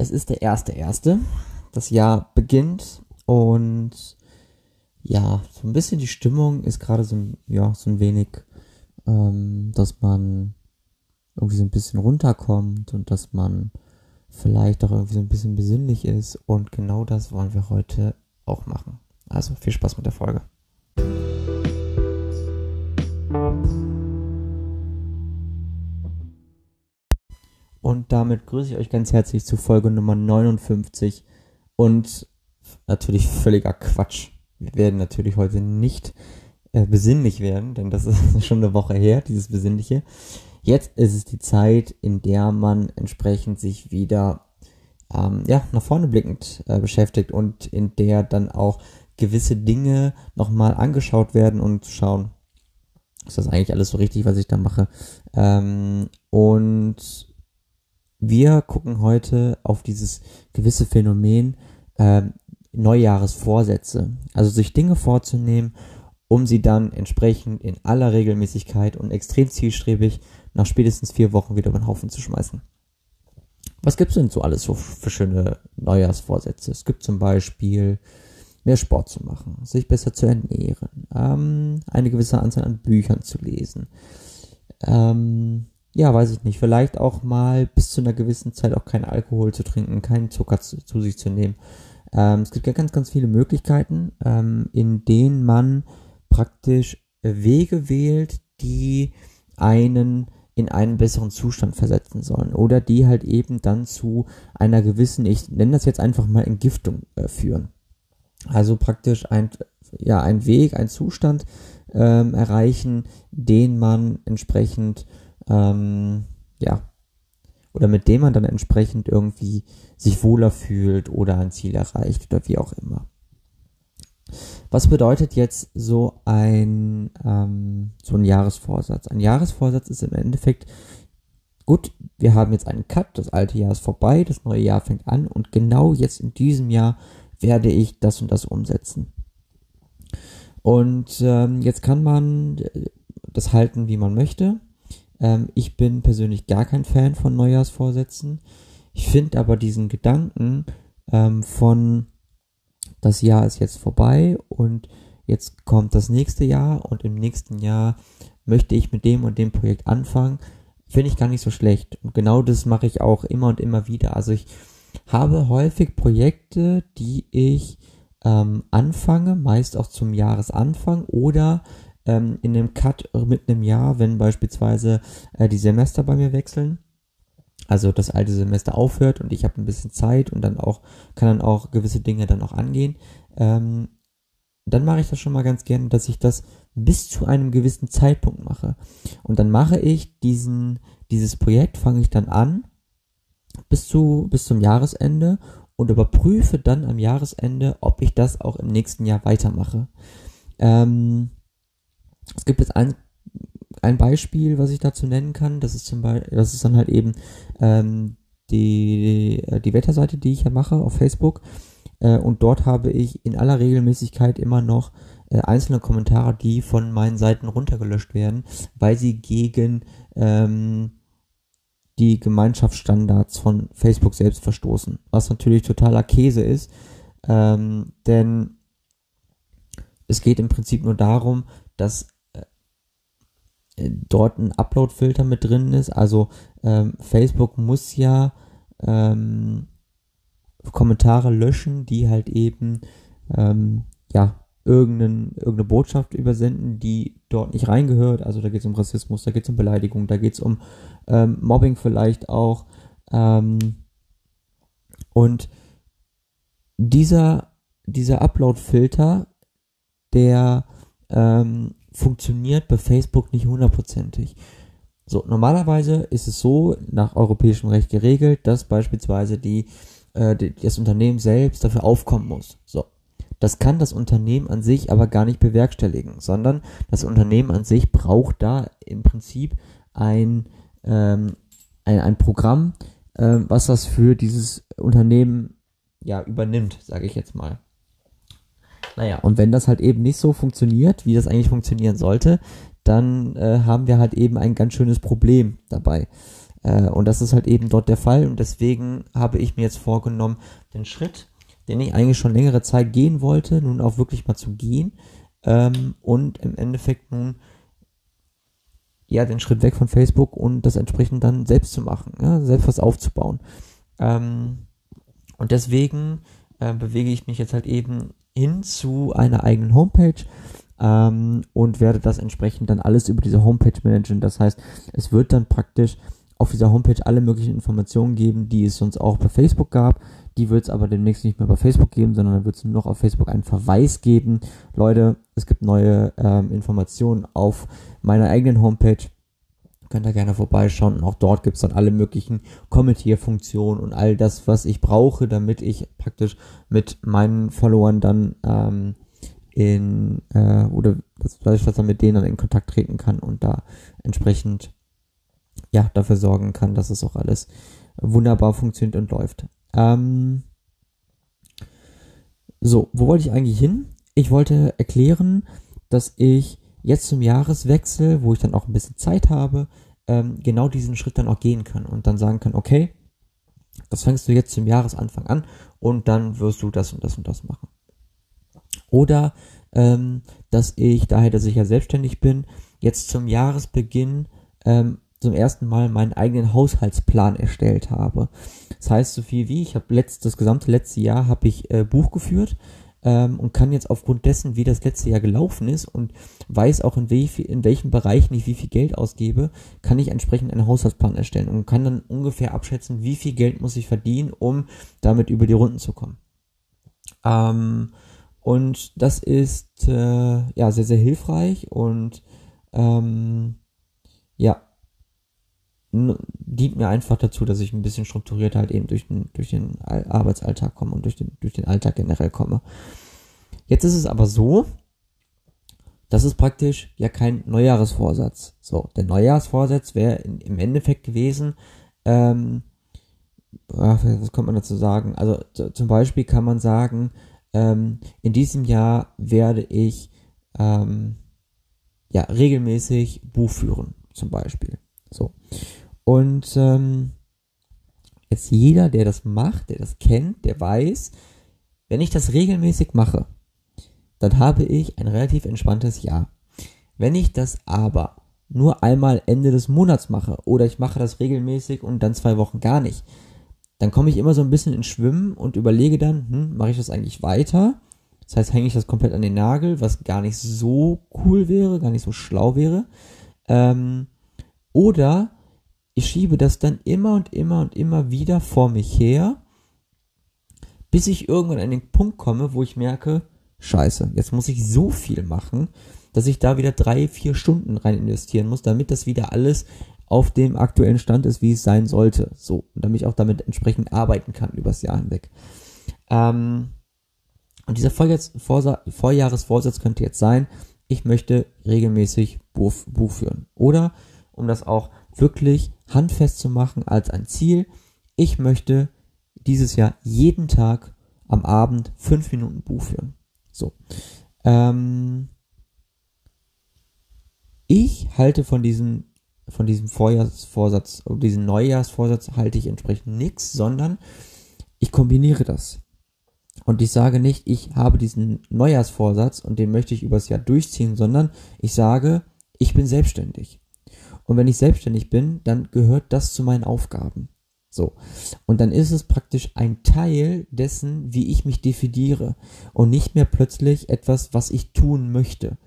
Es ist der erste erste. Das Jahr beginnt und ja, so ein bisschen die Stimmung ist gerade so, ja, so ein wenig, ähm, dass man irgendwie so ein bisschen runterkommt und dass man vielleicht auch irgendwie so ein bisschen besinnlich ist. Und genau das wollen wir heute auch machen. Also viel Spaß mit der Folge. Und damit grüße ich euch ganz herzlich zu Folge Nummer 59 und natürlich völliger Quatsch. Wir werden natürlich heute nicht äh, besinnlich werden, denn das ist schon eine Woche her, dieses Besinnliche. Jetzt ist es die Zeit, in der man entsprechend sich wieder ähm, ja, nach vorne blickend äh, beschäftigt und in der dann auch gewisse Dinge nochmal angeschaut werden und schauen, ist das eigentlich alles so richtig, was ich da mache. Ähm, und wir gucken heute auf dieses gewisse Phänomen ähm, Neujahresvorsätze. Also sich Dinge vorzunehmen, um sie dann entsprechend in aller Regelmäßigkeit und extrem zielstrebig nach spätestens vier Wochen wieder über den Haufen zu schmeißen. Was gibt's denn so alles so für schöne Neujahrsvorsätze? Es gibt zum Beispiel mehr Sport zu machen, sich besser zu ernähren, ähm, eine gewisse Anzahl an Büchern zu lesen, ähm, ja, weiß ich nicht, vielleicht auch mal bis zu einer gewissen Zeit auch keinen Alkohol zu trinken, keinen Zucker zu, zu sich zu nehmen. Ähm, es gibt ja ganz, ganz viele Möglichkeiten, ähm, in denen man praktisch Wege wählt, die einen in einen besseren Zustand versetzen sollen oder die halt eben dann zu einer gewissen, ich nenne das jetzt einfach mal Entgiftung äh, führen. Also praktisch ein, ja, ein Weg, ein Zustand ähm, erreichen, den man entsprechend ähm, ja, oder mit dem man dann entsprechend irgendwie sich wohler fühlt oder ein Ziel erreicht oder wie auch immer. Was bedeutet jetzt so ein, ähm, so ein Jahresvorsatz? Ein Jahresvorsatz ist im Endeffekt, gut, wir haben jetzt einen Cut, das alte Jahr ist vorbei, das neue Jahr fängt an und genau jetzt in diesem Jahr werde ich das und das umsetzen. Und ähm, jetzt kann man das halten, wie man möchte. Ähm, ich bin persönlich gar kein Fan von Neujahrsvorsätzen. Ich finde aber diesen Gedanken ähm, von das Jahr ist jetzt vorbei und jetzt kommt das nächste Jahr und im nächsten Jahr möchte ich mit dem und dem Projekt anfangen, finde ich gar nicht so schlecht. Und genau das mache ich auch immer und immer wieder. Also ich habe häufig Projekte, die ich ähm, anfange, meist auch zum Jahresanfang oder ähm, in einem Cut mit einem Jahr, wenn beispielsweise äh, die Semester bei mir wechseln. Also das alte Semester aufhört und ich habe ein bisschen Zeit und dann auch kann dann auch gewisse Dinge dann auch angehen. Ähm, dann mache ich das schon mal ganz gerne, dass ich das bis zu einem gewissen Zeitpunkt mache. Und dann mache ich diesen, dieses Projekt, fange ich dann an bis zu, bis zum Jahresende und überprüfe dann am Jahresende, ob ich das auch im nächsten Jahr weitermache. Ähm, es gibt jetzt ein, ein Beispiel, was ich dazu nennen kann. Das ist zum Beispiel, das ist dann halt eben ähm, die, die Wetterseite, die ich ja mache auf Facebook. Äh, und dort habe ich in aller Regelmäßigkeit immer noch äh, einzelne Kommentare, die von meinen Seiten runtergelöscht werden, weil sie gegen ähm, die Gemeinschaftsstandards von Facebook selbst verstoßen. Was natürlich totaler Käse ist, ähm, denn es geht im Prinzip nur darum, dass äh, dort ein Upload-Filter mit drin ist. Also ähm, Facebook muss ja ähm, Kommentare löschen, die halt eben ähm, ja irgendeinen, irgendeine Botschaft übersenden, die dort nicht reingehört. Also da geht es um Rassismus, da geht es um Beleidigung, da geht es um ähm, Mobbing vielleicht auch. Ähm, und dieser, dieser Upload-Filter, der ähm, funktioniert bei Facebook nicht hundertprozentig. So, normalerweise ist es so nach europäischem Recht geregelt, dass beispielsweise die, äh, das Unternehmen selbst dafür aufkommen muss. So. Das kann das Unternehmen an sich aber gar nicht bewerkstelligen, sondern das Unternehmen an sich braucht da im Prinzip ein, ähm, ein, ein Programm, ähm, was das für dieses Unternehmen ja übernimmt, sage ich jetzt mal. Naja, und wenn das halt eben nicht so funktioniert, wie das eigentlich funktionieren sollte, dann äh, haben wir halt eben ein ganz schönes Problem dabei. Äh, und das ist halt eben dort der Fall. Und deswegen habe ich mir jetzt vorgenommen, den Schritt, den ich eigentlich schon längere Zeit gehen wollte, nun auch wirklich mal zu gehen. Ähm, und im Endeffekt nun ja den Schritt weg von Facebook und das entsprechend dann selbst zu machen, ja, selbst was aufzubauen. Ähm, und deswegen äh, bewege ich mich jetzt halt eben hin zu einer eigenen Homepage ähm, und werde das entsprechend dann alles über diese Homepage managen. Das heißt, es wird dann praktisch auf dieser Homepage alle möglichen Informationen geben, die es sonst auch bei Facebook gab. Die wird es aber demnächst nicht mehr bei Facebook geben, sondern dann wird es nur noch auf Facebook einen Verweis geben. Leute, es gibt neue ähm, Informationen auf meiner eigenen Homepage. Könnt ihr gerne vorbeischauen und auch dort gibt es dann alle möglichen Kommentierfunktionen und all das, was ich brauche, damit ich praktisch mit meinen Followern dann ähm, in äh, oder dass ich dann mit denen dann in Kontakt treten kann und da entsprechend ja dafür sorgen kann, dass es auch alles wunderbar funktioniert und läuft. Ähm, so, wo wollte ich eigentlich hin? Ich wollte erklären, dass ich jetzt zum Jahreswechsel, wo ich dann auch ein bisschen Zeit habe, ähm, genau diesen Schritt dann auch gehen kann und dann sagen kann, okay, das fängst du jetzt zum Jahresanfang an und dann wirst du das und das und das machen. Oder ähm, dass ich, daher dass ich ja selbstständig bin, jetzt zum Jahresbeginn ähm, zum ersten Mal meinen eigenen Haushaltsplan erstellt habe. Das heißt so viel wie, ich habe letzt, das gesamte letzte Jahr habe ich äh, Buch geführt ähm, und kann jetzt aufgrund dessen, wie das letzte Jahr gelaufen ist und weiß auch in, welch, in welchen Bereichen ich wie viel Geld ausgebe, kann ich entsprechend einen Haushaltsplan erstellen und kann dann ungefähr abschätzen, wie viel Geld muss ich verdienen, um damit über die Runden zu kommen. Ähm, und das ist äh, ja sehr, sehr hilfreich und ähm, ja, dient mir einfach dazu, dass ich ein bisschen strukturiert halt eben durch den, durch den Arbeitsalltag komme und durch den, durch den Alltag generell komme. Jetzt ist es aber so, das ist praktisch ja kein Neujahresvorsatz. So, der Neujahrsvorsatz wäre im Endeffekt gewesen, ähm, was kommt man dazu sagen? Also zum Beispiel kann man sagen, ähm, in diesem Jahr werde ich ähm, ja regelmäßig Buch führen, zum Beispiel. So. Und ähm, jetzt jeder, der das macht, der das kennt, der weiß, wenn ich das regelmäßig mache, dann habe ich ein relativ entspanntes Jahr. Wenn ich das aber nur einmal Ende des Monats mache oder ich mache das regelmäßig und dann zwei Wochen gar nicht, dann komme ich immer so ein bisschen ins Schwimmen und überlege dann, hm, mache ich das eigentlich weiter? Das heißt, hänge ich das komplett an den Nagel, was gar nicht so cool wäre, gar nicht so schlau wäre. Ähm, oder ich schiebe das dann immer und immer und immer wieder vor mich her, bis ich irgendwann an den Punkt komme, wo ich merke, scheiße, jetzt muss ich so viel machen, dass ich da wieder drei, vier Stunden rein investieren muss, damit das wieder alles auf dem aktuellen Stand ist, wie es sein sollte. So, damit ich auch damit entsprechend arbeiten kann übers Jahr hinweg. Ähm, und dieser Vorjahresvorsatz könnte jetzt sein, ich möchte regelmäßig Buch, Buch führen. Oder um das auch wirklich handfest zu machen als ein Ziel. Ich möchte dieses Jahr jeden Tag am Abend fünf Minuten Buch führen. So. Ähm, ich halte von diesem, von diesem Vorjahrsvorsatz, diesen Neujahrsvorsatz halte ich entsprechend nichts, sondern ich kombiniere das. Und ich sage nicht, ich habe diesen Neujahrsvorsatz und den möchte ich übers Jahr durchziehen, sondern ich sage, ich bin selbstständig. Und wenn ich selbstständig bin, dann gehört das zu meinen Aufgaben. So. Und dann ist es praktisch ein Teil dessen, wie ich mich definiere. Und nicht mehr plötzlich etwas, was ich tun möchte.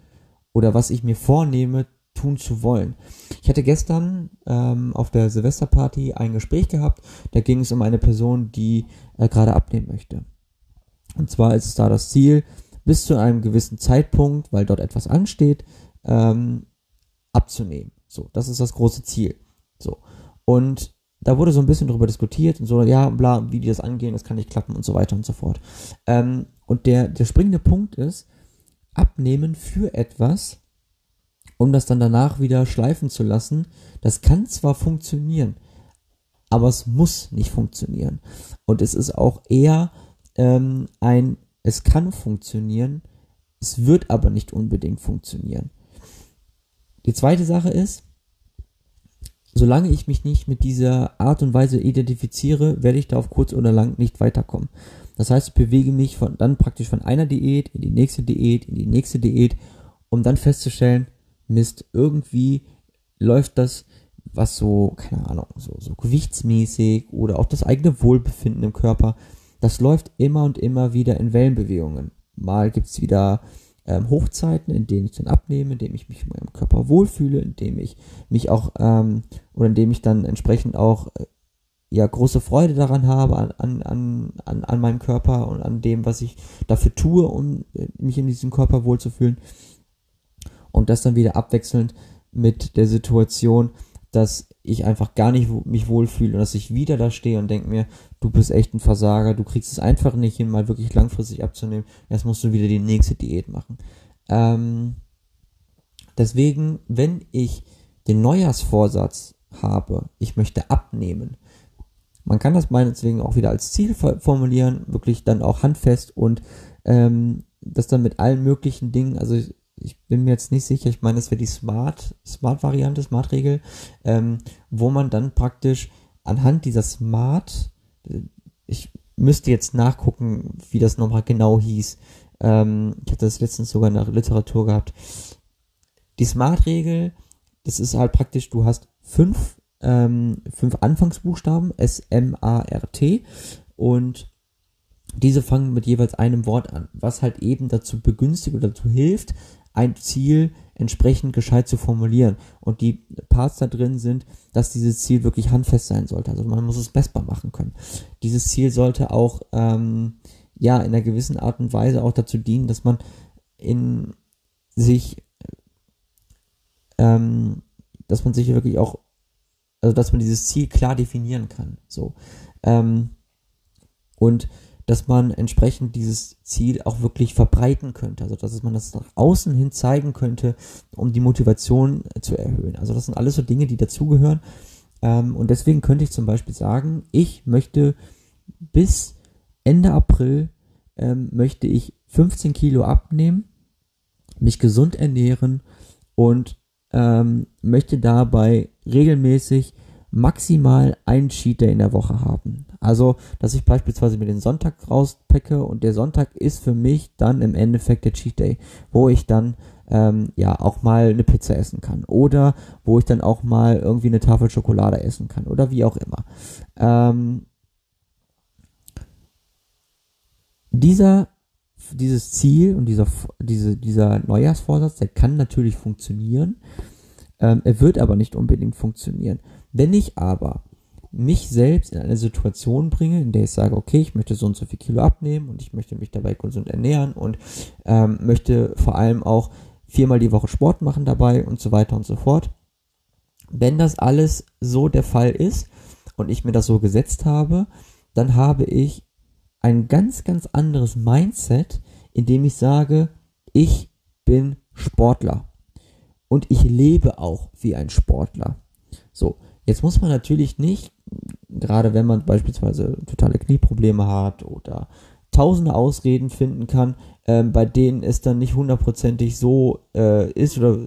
Oder was ich mir vornehme, tun zu wollen. Ich hatte gestern ähm, auf der Silvesterparty ein Gespräch gehabt. Da ging es um eine Person, die äh, gerade abnehmen möchte. Und zwar ist es da das Ziel, bis zu einem gewissen Zeitpunkt, weil dort etwas ansteht, ähm, abzunehmen. So, das ist das große Ziel. So. Und da wurde so ein bisschen darüber diskutiert und so, ja, bla, wie die das angehen, das kann nicht klappen und so weiter und so fort. Ähm, und der, der springende Punkt ist, abnehmen für etwas, um das dann danach wieder schleifen zu lassen, das kann zwar funktionieren, aber es muss nicht funktionieren. Und es ist auch eher ähm, ein, es kann funktionieren, es wird aber nicht unbedingt funktionieren. Die zweite Sache ist, solange ich mich nicht mit dieser Art und Weise identifiziere, werde ich da auf kurz oder lang nicht weiterkommen. Das heißt, ich bewege mich von, dann praktisch von einer Diät in die nächste Diät, in die nächste Diät, um dann festzustellen, Mist, irgendwie läuft das, was so, keine Ahnung, so, so gewichtsmäßig oder auch das eigene Wohlbefinden im Körper, das läuft immer und immer wieder in Wellenbewegungen. Mal gibt's wieder ähm, Hochzeiten, in denen ich dann abnehme, in denen ich mich in meinem Körper wohlfühle, in dem ich mich auch ähm, oder in dem ich dann entsprechend auch äh, ja große Freude daran habe an, an, an, an meinem Körper und an dem, was ich dafür tue, um äh, mich in diesem Körper wohlzufühlen. Und das dann wieder abwechselnd mit der Situation, dass ich einfach gar nicht mich wohlfühle und dass ich wieder da stehe und denke mir, du bist echt ein Versager, du kriegst es einfach nicht hin, mal wirklich langfristig abzunehmen, jetzt musst du wieder die nächste Diät machen. Ähm, deswegen, wenn ich den Neujahrsvorsatz habe, ich möchte abnehmen, man kann das meinetwegen auch wieder als Ziel formulieren, wirklich dann auch handfest und ähm, das dann mit allen möglichen Dingen, also ich bin mir jetzt nicht sicher, ich meine, das wäre die Smart, Smart-Variante, Smart-Regel, ähm, wo man dann praktisch anhand dieser Smart, ich müsste jetzt nachgucken, wie das nochmal genau hieß. Ähm, ich hatte das letztens sogar in der Literatur gehabt. Die Smart-Regel, das ist halt praktisch, du hast fünf, ähm, fünf Anfangsbuchstaben, S-M-A-R-T, und diese fangen mit jeweils einem Wort an, was halt eben dazu begünstigt oder dazu hilft, ein Ziel entsprechend gescheit zu formulieren. Und die Parts da drin sind, dass dieses Ziel wirklich handfest sein sollte. Also man muss es messbar machen können. Dieses Ziel sollte auch ähm, ja in einer gewissen Art und Weise auch dazu dienen, dass man in sich, ähm, dass man sich wirklich auch, also dass man dieses Ziel klar definieren kann. So ähm, und dass man entsprechend dieses Ziel auch wirklich verbreiten könnte. Also dass man das nach außen hin zeigen könnte, um die Motivation zu erhöhen. Also das sind alles so Dinge, die dazugehören. Ähm, und deswegen könnte ich zum Beispiel sagen, ich möchte bis Ende April ähm, möchte ich 15 Kilo abnehmen, mich gesund ernähren und ähm, möchte dabei regelmäßig maximal einen Cheat Day in der Woche haben. Also, dass ich beispielsweise mir den Sonntag rauspacke und der Sonntag ist für mich dann im Endeffekt der Cheat Day, wo ich dann ähm, ja auch mal eine Pizza essen kann oder wo ich dann auch mal irgendwie eine Tafel Schokolade essen kann oder wie auch immer. Ähm, dieser dieses Ziel und dieser diese, dieser Neujahrsvorsatz, der kann natürlich funktionieren. Ähm, er wird aber nicht unbedingt funktionieren. Wenn ich aber mich selbst in eine Situation bringe, in der ich sage, okay, ich möchte so und so viel Kilo abnehmen und ich möchte mich dabei gesund ernähren und ähm, möchte vor allem auch viermal die Woche Sport machen dabei und so weiter und so fort. Wenn das alles so der Fall ist und ich mir das so gesetzt habe, dann habe ich ein ganz, ganz anderes Mindset, in dem ich sage, ich bin Sportler und ich lebe auch wie ein Sportler. So, Jetzt muss man natürlich nicht, gerade wenn man beispielsweise totale Knieprobleme hat oder tausende Ausreden finden kann, ähm, bei denen es dann nicht hundertprozentig so äh, ist oder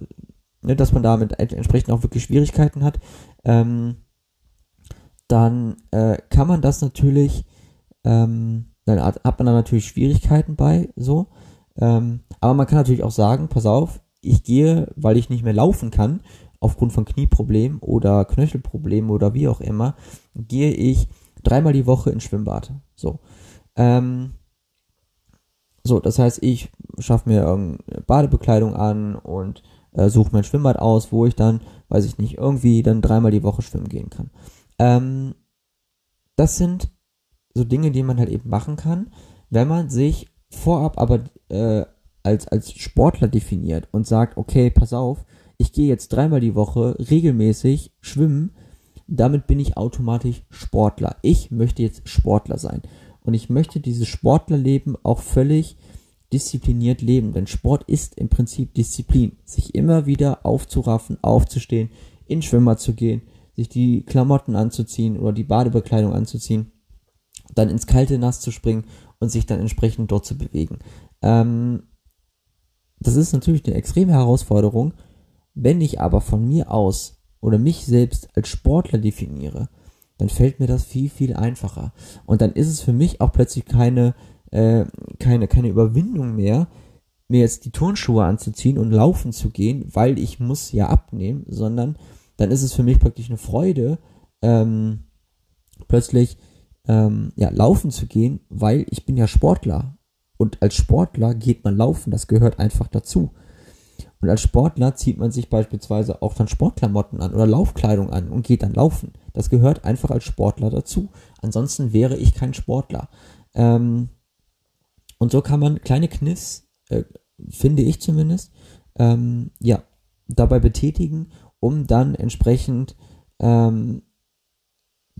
ne, dass man damit entsprechend auch wirklich Schwierigkeiten hat, ähm, dann äh, kann man das natürlich, ähm, dann hat man da natürlich Schwierigkeiten bei, so. Ähm, aber man kann natürlich auch sagen, pass auf, ich gehe, weil ich nicht mehr laufen kann, aufgrund von Knieproblemen oder Knöchelproblemen oder wie auch immer, gehe ich dreimal die Woche ins Schwimmbad. So. Ähm, so, das heißt, ich schaffe mir irgendeine Badebekleidung an und äh, suche mein Schwimmbad aus, wo ich dann, weiß ich nicht, irgendwie dann dreimal die Woche schwimmen gehen kann. Ähm, das sind so Dinge, die man halt eben machen kann, wenn man sich vorab aber äh, als, als Sportler definiert und sagt, okay, pass auf, ich gehe jetzt dreimal die Woche regelmäßig schwimmen, damit bin ich automatisch Sportler. Ich möchte jetzt Sportler sein. Und ich möchte dieses Sportlerleben auch völlig diszipliniert leben. Denn Sport ist im Prinzip Disziplin. Sich immer wieder aufzuraffen, aufzustehen, in Schwimmer zu gehen, sich die Klamotten anzuziehen oder die Badebekleidung anzuziehen, dann ins kalte Nass zu springen und sich dann entsprechend dort zu bewegen. Ähm, das ist natürlich eine extreme Herausforderung wenn ich aber von mir aus oder mich selbst als Sportler definiere, dann fällt mir das viel, viel einfacher. Und dann ist es für mich auch plötzlich keine, äh, keine, keine Überwindung mehr, mir jetzt die Turnschuhe anzuziehen und laufen zu gehen, weil ich muss ja abnehmen, sondern dann ist es für mich praktisch eine Freude, ähm, plötzlich ähm, ja, laufen zu gehen, weil ich bin ja Sportler. Und als Sportler geht man laufen, das gehört einfach dazu. Und als Sportler zieht man sich beispielsweise auch dann Sportklamotten an oder Laufkleidung an und geht dann laufen. Das gehört einfach als Sportler dazu. Ansonsten wäre ich kein Sportler. Ähm, und so kann man kleine Kniffs, äh, finde ich zumindest, ähm, ja, dabei betätigen, um dann entsprechend ähm,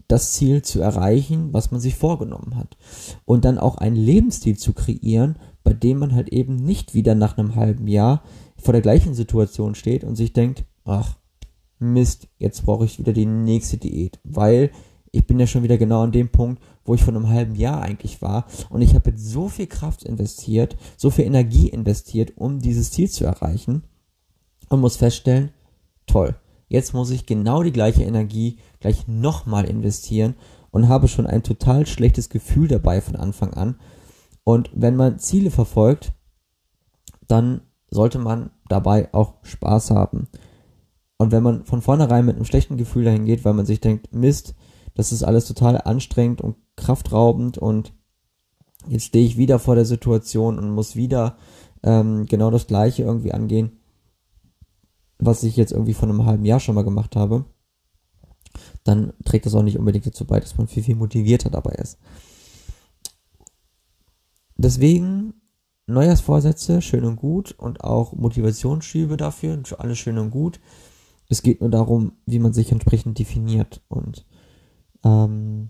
das Ziel zu erreichen, was man sich vorgenommen hat. Und dann auch einen Lebensstil zu kreieren, bei dem man halt eben nicht wieder nach einem halben Jahr vor der gleichen Situation steht und sich denkt, ach, Mist, jetzt brauche ich wieder die nächste Diät, weil ich bin ja schon wieder genau an dem Punkt, wo ich vor einem halben Jahr eigentlich war und ich habe jetzt so viel Kraft investiert, so viel Energie investiert, um dieses Ziel zu erreichen und muss feststellen, toll, jetzt muss ich genau die gleiche Energie gleich nochmal investieren und habe schon ein total schlechtes Gefühl dabei von Anfang an. Und wenn man Ziele verfolgt, dann sollte man dabei auch Spaß haben. Und wenn man von vornherein mit einem schlechten Gefühl dahin geht, weil man sich denkt, Mist, das ist alles total anstrengend und kraftraubend und jetzt stehe ich wieder vor der Situation und muss wieder ähm, genau das gleiche irgendwie angehen, was ich jetzt irgendwie von einem halben Jahr schon mal gemacht habe, dann trägt das auch nicht unbedingt dazu bei, dass man viel, viel motivierter dabei ist. Deswegen Neujahrsvorsätze, schön und gut und auch Motivationsschübe dafür, alles schön und gut. Es geht nur darum, wie man sich entsprechend definiert und ähm,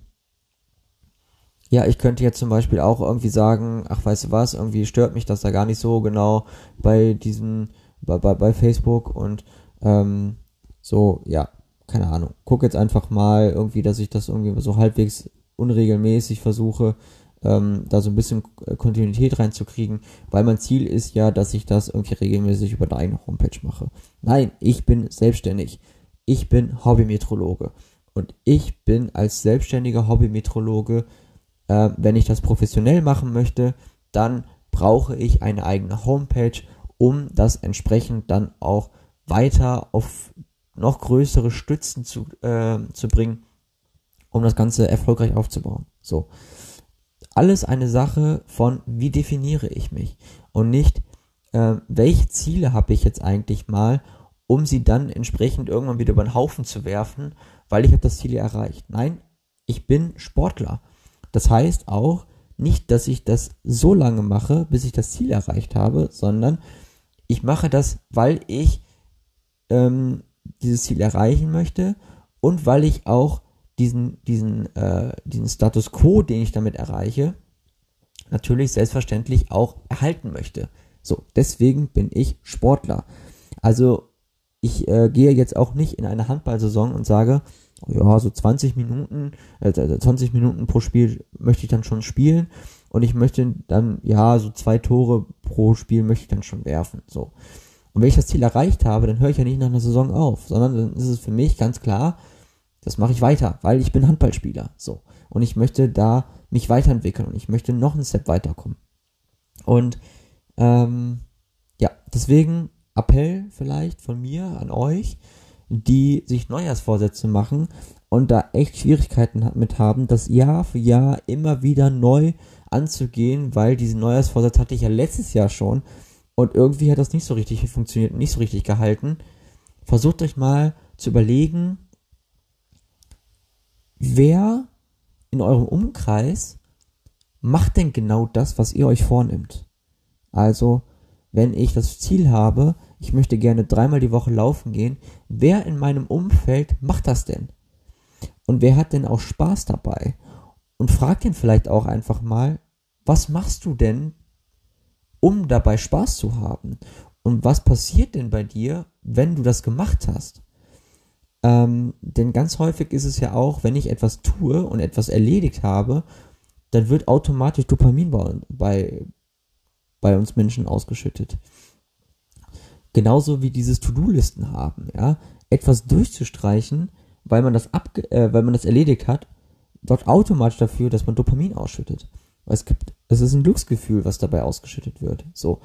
ja, ich könnte jetzt zum Beispiel auch irgendwie sagen, ach, weißt du was, irgendwie stört mich das da gar nicht so genau bei diesem bei, bei, bei Facebook und ähm, so, ja, keine Ahnung. Guck jetzt einfach mal irgendwie, dass ich das irgendwie so halbwegs unregelmäßig versuche, ähm, da so ein bisschen Kontinuität reinzukriegen, weil mein Ziel ist ja, dass ich das irgendwie regelmäßig über deine Homepage mache. Nein, ich bin selbstständig. Ich bin Hobbymetrologe. Und ich bin als selbstständiger Hobbymetrologe, äh, wenn ich das professionell machen möchte, dann brauche ich eine eigene Homepage um das entsprechend dann auch weiter auf noch größere Stützen zu, äh, zu bringen, um das Ganze erfolgreich aufzubauen. So. Alles eine Sache von, wie definiere ich mich und nicht, äh, welche Ziele habe ich jetzt eigentlich mal, um sie dann entsprechend irgendwann wieder über den Haufen zu werfen, weil ich habe das Ziel erreicht. Nein, ich bin Sportler. Das heißt auch nicht, dass ich das so lange mache, bis ich das Ziel erreicht habe, sondern ich mache das, weil ich ähm, dieses Ziel erreichen möchte und weil ich auch diesen, diesen, äh, diesen Status quo, den ich damit erreiche, natürlich selbstverständlich auch erhalten möchte. So, deswegen bin ich Sportler. Also ich äh, gehe jetzt auch nicht in eine Handballsaison und sage, oh ja, so 20 Minuten, äh, 20 Minuten pro Spiel möchte ich dann schon spielen und ich möchte dann, ja, so zwei Tore pro Spiel möchte ich dann schon werfen. So. Und wenn ich das Ziel erreicht habe, dann höre ich ja nicht nach einer Saison auf, sondern dann ist es für mich ganz klar, das mache ich weiter, weil ich bin Handballspieler. So. Und ich möchte da mich weiterentwickeln und ich möchte noch einen Step weiterkommen. Und ähm, ja, deswegen Appell vielleicht von mir an euch, die sich Neujahrsvorsätze machen und da echt Schwierigkeiten mit haben, das Jahr für Jahr immer wieder neu anzugehen, weil diesen Neujahrsvorsatz hatte ich ja letztes Jahr schon und irgendwie hat das nicht so richtig funktioniert, nicht so richtig gehalten. Versucht euch mal zu überlegen, wer in eurem Umkreis macht denn genau das, was ihr euch vornimmt. Also, wenn ich das Ziel habe, ich möchte gerne dreimal die Woche laufen gehen, wer in meinem Umfeld macht das denn? Und wer hat denn auch Spaß dabei? und frag den vielleicht auch einfach mal, was machst du denn, um dabei Spaß zu haben? Und was passiert denn bei dir, wenn du das gemacht hast? Ähm, denn ganz häufig ist es ja auch, wenn ich etwas tue und etwas erledigt habe, dann wird automatisch Dopamin bei, bei, uns Menschen ausgeschüttet. Genauso wie dieses To-Do-Listen haben, ja. etwas durchzustreichen, weil man das ab, äh, weil man das erledigt hat, sorgt automatisch dafür, dass man Dopamin ausschüttet. Es gibt, es ist ein Glücksgefühl, was dabei ausgeschüttet wird. So.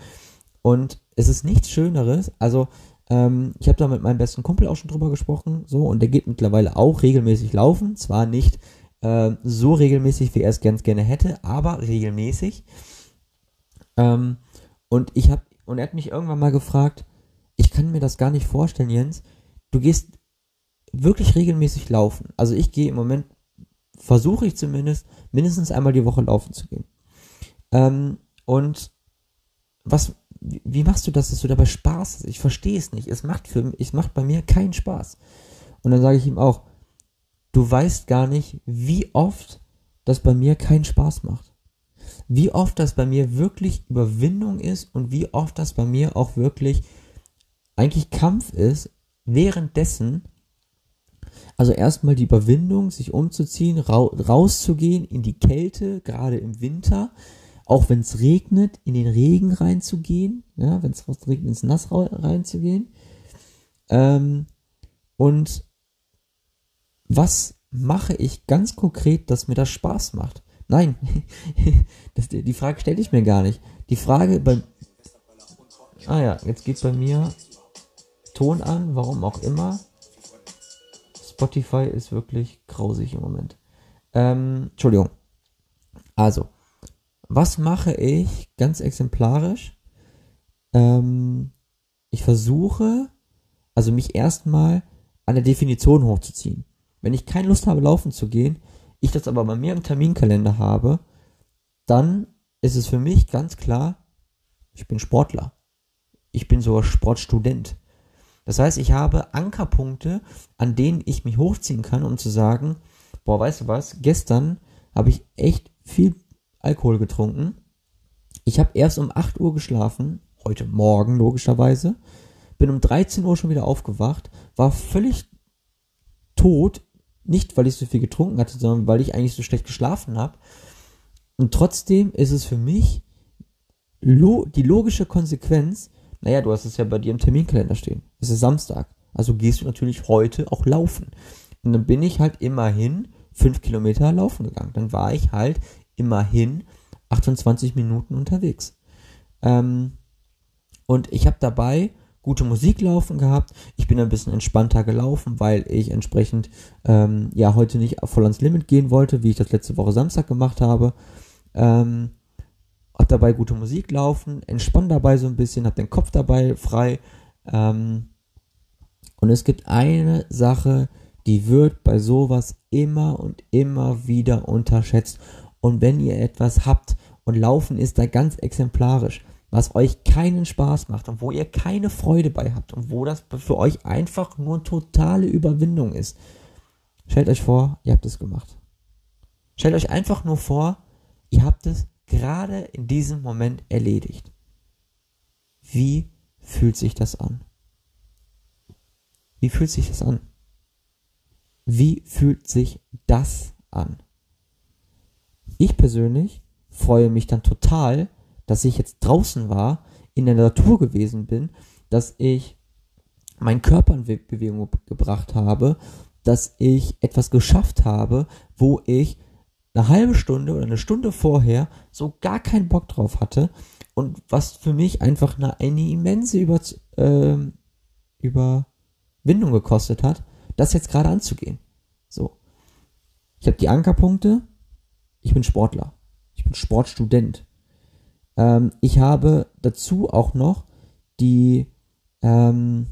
Und es ist nichts Schöneres. Also, ähm, ich habe da mit meinem besten Kumpel auch schon drüber gesprochen, so, und der geht mittlerweile auch regelmäßig laufen. Zwar nicht äh, so regelmäßig, wie er es ganz gerne hätte, aber regelmäßig. Ähm, und ich habe, und er hat mich irgendwann mal gefragt, ich kann mir das gar nicht vorstellen, Jens. Du gehst wirklich regelmäßig laufen. Also ich gehe im Moment, versuche ich zumindest, mindestens einmal die Woche laufen zu gehen. Ähm, und was, wie machst du das, dass du dabei Spaß hast? Ich verstehe es nicht. Es macht für es macht bei mir keinen Spaß. Und dann sage ich ihm auch, du weißt gar nicht, wie oft das bei mir keinen Spaß macht. Wie oft das bei mir wirklich Überwindung ist und wie oft das bei mir auch wirklich eigentlich Kampf ist, währenddessen, also erstmal die Überwindung, sich umzuziehen, ra rauszugehen in die Kälte, gerade im Winter, auch wenn es regnet, in den Regen reinzugehen, ja, wenn es regnet, ins Nass reinzugehen. Ähm, und was mache ich ganz konkret, dass mir das Spaß macht? Nein, das, die Frage stelle ich mir gar nicht. Die Frage bei. Ah ja, jetzt geht bei mir Ton an, warum auch immer. Spotify ist wirklich grausig im Moment. Ähm, Entschuldigung. Also, was mache ich ganz exemplarisch? Ähm, ich versuche, also mich erstmal an der Definition hochzuziehen. Wenn ich keine Lust habe, laufen zu gehen, ich das aber bei mir im Terminkalender habe, dann ist es für mich ganz klar, ich bin Sportler. Ich bin sogar Sportstudent. Das heißt, ich habe Ankerpunkte, an denen ich mich hochziehen kann, um zu sagen, boah, weißt du was, gestern habe ich echt viel Alkohol getrunken. Ich habe erst um 8 Uhr geschlafen, heute Morgen logischerweise, bin um 13 Uhr schon wieder aufgewacht, war völlig tot, nicht weil ich so viel getrunken hatte, sondern weil ich eigentlich so schlecht geschlafen habe. Und trotzdem ist es für mich lo die logische Konsequenz, naja, du hast es ja bei dir im Terminkalender stehen. Es ist Samstag. Also gehst du natürlich heute auch laufen. Und dann bin ich halt immerhin fünf Kilometer laufen gegangen. Dann war ich halt immerhin 28 Minuten unterwegs. Ähm, und ich habe dabei gute Musik laufen gehabt. Ich bin ein bisschen entspannter gelaufen, weil ich entsprechend ähm, ja heute nicht voll ans Limit gehen wollte, wie ich das letzte Woche Samstag gemacht habe. Ähm, hab dabei gute Musik laufen, entspann dabei so ein bisschen, hab den Kopf dabei frei. Ähm, und es gibt eine Sache, die wird bei sowas immer und immer wieder unterschätzt. Und wenn ihr etwas habt, und Laufen ist da ganz exemplarisch, was euch keinen Spaß macht und wo ihr keine Freude bei habt und wo das für euch einfach nur totale Überwindung ist. Stellt euch vor, ihr habt es gemacht. Stellt euch einfach nur vor, ihr habt es gerade in diesem Moment erledigt. Wie fühlt sich das an? Wie fühlt sich das an? Wie fühlt sich das an? Ich persönlich freue mich dann total, dass ich jetzt draußen war, in der Natur gewesen bin, dass ich meinen Körper in Bewegung gebracht habe, dass ich etwas geschafft habe, wo ich eine halbe Stunde oder eine Stunde vorher so gar keinen Bock drauf hatte und was für mich einfach eine, eine immense Über, äh, Überwindung gekostet hat, das jetzt gerade anzugehen. So. Ich habe die Ankerpunkte. Ich bin Sportler. Ich bin Sportstudent. Ähm, ich habe dazu auch noch die ähm,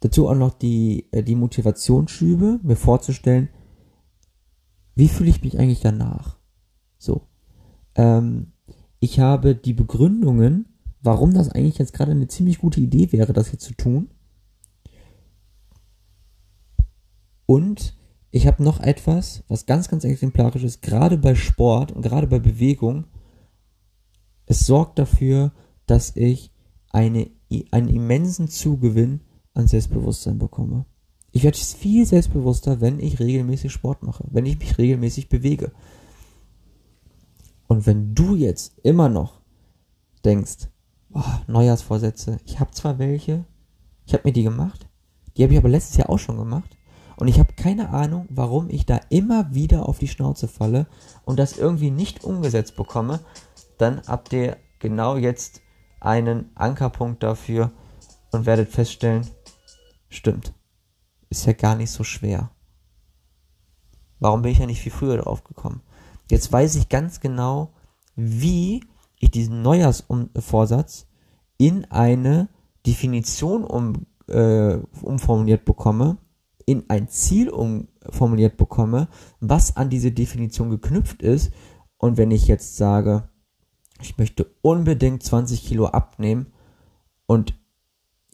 dazu auch noch die, äh, die Motivationsschübe, mir vorzustellen, wie fühle ich mich eigentlich danach? So. Ähm, ich habe die Begründungen, warum das eigentlich jetzt gerade eine ziemlich gute Idee wäre, das hier zu tun. Und ich habe noch etwas, was ganz, ganz exemplarisch ist, gerade bei Sport und gerade bei Bewegung. Es sorgt dafür, dass ich eine, einen immensen Zugewinn an Selbstbewusstsein bekomme. Ich werde viel selbstbewusster, wenn ich regelmäßig Sport mache, wenn ich mich regelmäßig bewege. Und wenn du jetzt immer noch denkst, oh, Neujahrsvorsätze, ich habe zwar welche, Ich habe mir die gemacht. Die habe ich aber letztes Jahr auch schon gemacht. Und ich habe keine Ahnung, warum ich da immer wieder auf die Schnauze falle und das irgendwie nicht umgesetzt bekomme. Dann habt ihr genau jetzt einen Ankerpunkt dafür und werdet feststellen, stimmt, ist ja gar nicht so schwer. Warum bin ich ja nicht viel früher drauf gekommen? Jetzt weiß ich ganz genau, wie ich diesen Neujahrsvorsatz in eine Definition um, äh, umformuliert bekomme, in ein Ziel umformuliert bekomme, was an diese Definition geknüpft ist. Und wenn ich jetzt sage, ich möchte unbedingt 20 Kilo abnehmen und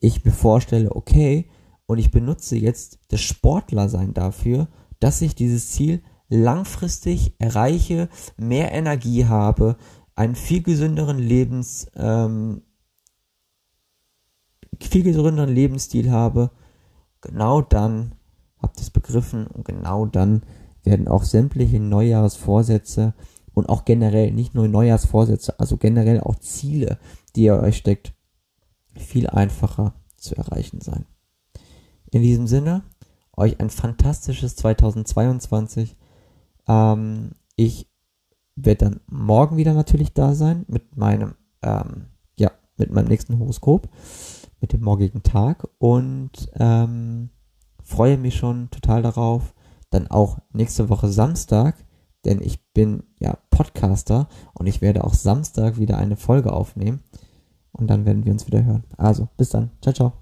ich mir vorstelle, okay, und ich benutze jetzt das Sportlersein dafür, dass ich dieses Ziel langfristig erreiche, mehr Energie habe, einen viel gesünderen Lebens, ähm, viel gesünderen Lebensstil habe, genau dann habt es begriffen und genau dann werden auch sämtliche Neujahrsvorsätze und auch generell nicht nur Neujahrsvorsätze, also generell auch Ziele, die ihr euch steckt, viel einfacher zu erreichen sein. In diesem Sinne, euch ein fantastisches 2022. Ähm, ich werde dann morgen wieder natürlich da sein mit meinem, ähm, ja, mit meinem nächsten Horoskop, mit dem morgigen Tag und ähm, freue mich schon total darauf. Dann auch nächste Woche Samstag, denn ich bin ja Podcaster und ich werde auch Samstag wieder eine Folge aufnehmen und dann werden wir uns wieder hören. Also, bis dann. Ciao, ciao.